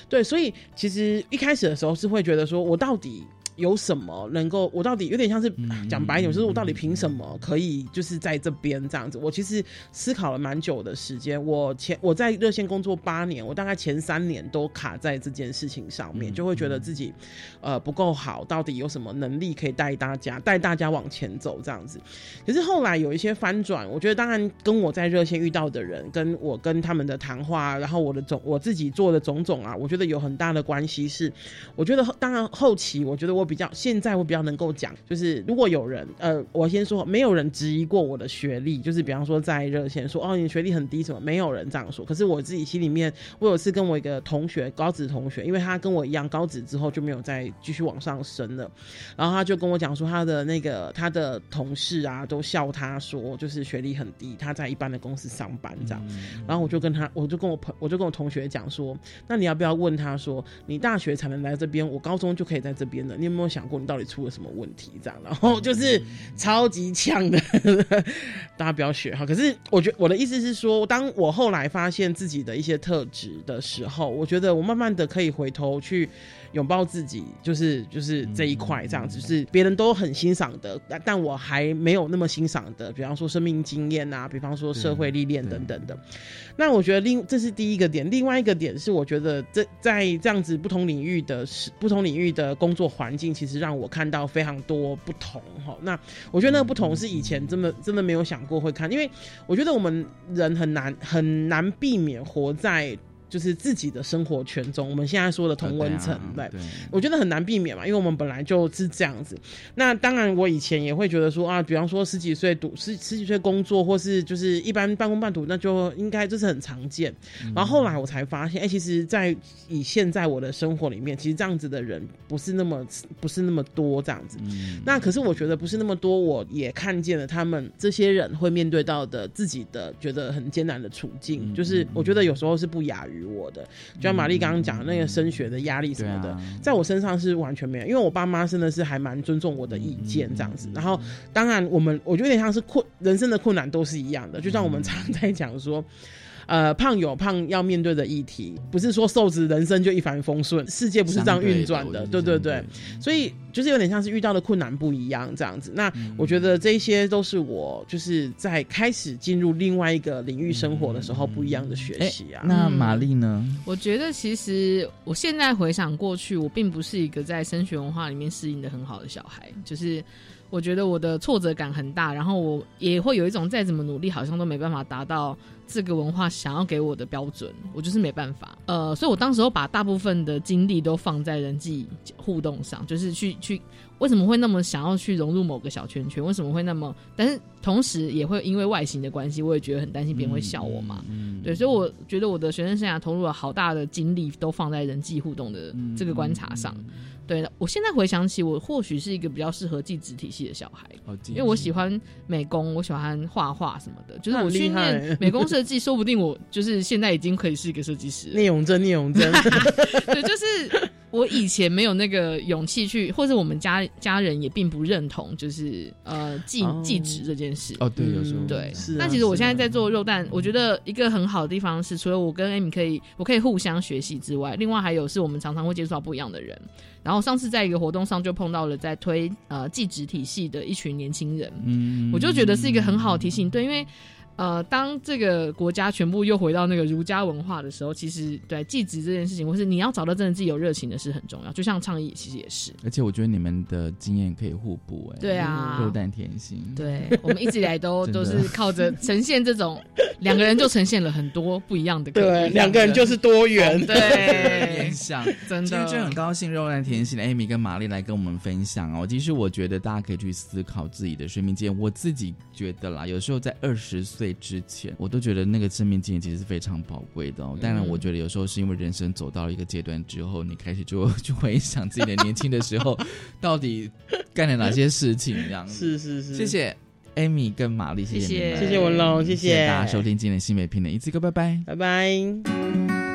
对，所以其实一开始的时候是会觉得说，我到底有什么能够，我到底有点像是讲白一点，就是我到底凭什么可以就是在这边这样子？我其实思考了蛮久的时间。我前我在热线工作八年，我大概前三年都卡在这件事情上面，就会觉得自己呃不够好，到底有什么能力可以带大家带大家往前走这样子？可是后来有一些翻转，我觉得当然跟我在热线遇到的人，跟我跟他们的谈话，然后我的种我自己做的种种啊，我觉得有很大的关系是，我觉得当然后期我觉得我比较现在我比较能够讲，就是如果有人呃，我先说没有人质疑过我的学历，就是比方说在热线说哦你学历很低什么，没有人这样说。可是我自己心里面，我有一次跟我一个同学高职同学，因为他跟我一样高职之后就没有再继续往上升了，然后他就跟我讲说他的那个他的同事啊都笑他说就是学历很低，他在一般的公司上班这样。然后我就跟他，我就跟我朋，我就跟我同学讲说，那你要不要问他说，你大学才能来这边，我高中就可以在这边了，你有没有想过你到底出了什么问题？这样，然后就是超级呛的，大家不要学哈。可是我觉我的意思是说，当我后来发现自己的一些特质的时候，我觉得我慢慢的可以回头去。拥抱自己，就是就是这一块这样子，就是别人都很欣赏的，但但我还没有那么欣赏的，比方说生命经验啊，比方说社会历练等等的。那我觉得另这是第一个点，另外一个点是我觉得这在这样子不同领域的不同领域的工作环境，其实让我看到非常多不同哈。那我觉得那个不同是以前真的真的没有想过会看，因为我觉得我们人很难很难避免活在。就是自己的生活圈中，我们现在说的同温层，对，我觉得很难避免嘛，因为我们本来就是这样子。那当然，我以前也会觉得说啊，比方说十几岁读十十几岁工作，或是就是一般半工半读，那就应该这是很常见。然后后来我才发现，哎，其实，在以现在我的生活里面，其实这样子的人不是那么不是那么多这样子。那可是我觉得不是那么多，我也看见了他们这些人会面对到的自己的觉得很艰难的处境，就是我觉得有时候是不亚于。我的，就像玛丽刚刚讲那个升学的压力什么的，在我身上是完全没有，因为我爸妈真的是还蛮尊重我的意见这样子。然后，当然我们我觉得有点像是困人生的困难都是一样的，就像我们常在讲说。呃，胖有胖要面对的议题，不是说瘦子人生就一帆风顺，世界不是这样运转的，对对对，所以就是有点像是遇到的困难不一样这样子。那我觉得这些都是我就是在开始进入另外一个领域生活的时候不一样的学习啊。那玛丽呢？我觉得其实我现在回想过去，我并不是一个在升学文化里面适应的很好的小孩，就是我觉得我的挫折感很大，然后我也会有一种再怎么努力，好像都没办法达到。这个文化想要给我的标准，我就是没办法。呃，所以我当时候把大部分的精力都放在人际互动上，就是去去为什么会那么想要去融入某个小圈圈？为什么会那么？但是同时也会因为外形的关系，我也觉得很担心别人会笑我嘛。嗯，对，所以我觉得我的学生生涯投入了好大的精力，都放在人际互动的这个观察上。对，我现在回想起，我或许是一个比较适合技职体系的小孩，因为我喜欢美工，我喜欢画画什么的。就是我去练美工设计，说不定我就是现在已经可以是一个设计师。聂永贞，聂永贞，对，就是我以前没有那个勇气去，或者我们家家人也并不认同，就是呃技技职这件事。哦，对，有时候对。是。那其实我现在在做肉蛋，我觉得一个很好的地方是，除了我跟 Amy 可以，我可以互相学习之外，另外还有是我们常常会接触到不一样的人。然后上次在一个活动上就碰到了在推呃技职体系的一群年轻人，嗯，我就觉得是一个很好的提醒，对，因为。呃，当这个国家全部又回到那个儒家文化的时候，其实对继职这件事情，或是你要找到真的自己有热情的事很重要。就像倡议，其实也是。而且我觉得你们的经验可以互补，哎，对啊，肉蛋甜心，对我们一直以来都 都是靠着呈现这种两个人就呈现了很多不一样的，对，两个人就是多元，对，想真的，今天就很高兴肉蛋甜心的 Amy 跟玛丽来跟我们分享哦。其实我觉得大家可以去思考自己的生命经验。我自己觉得啦，有时候在二十岁。岁之前，我都觉得那个生命经验其实是非常宝贵的哦。当然，我觉得有时候是因为人生走到了一个阶段之后，你开始就就回想自己的年轻的时候，到底干了哪些事情，这样是是是，谢谢 Amy 跟玛丽，谢谢谢谢谢文龙，谢谢。大家收听今天的新美评的一次歌，拜拜，拜拜。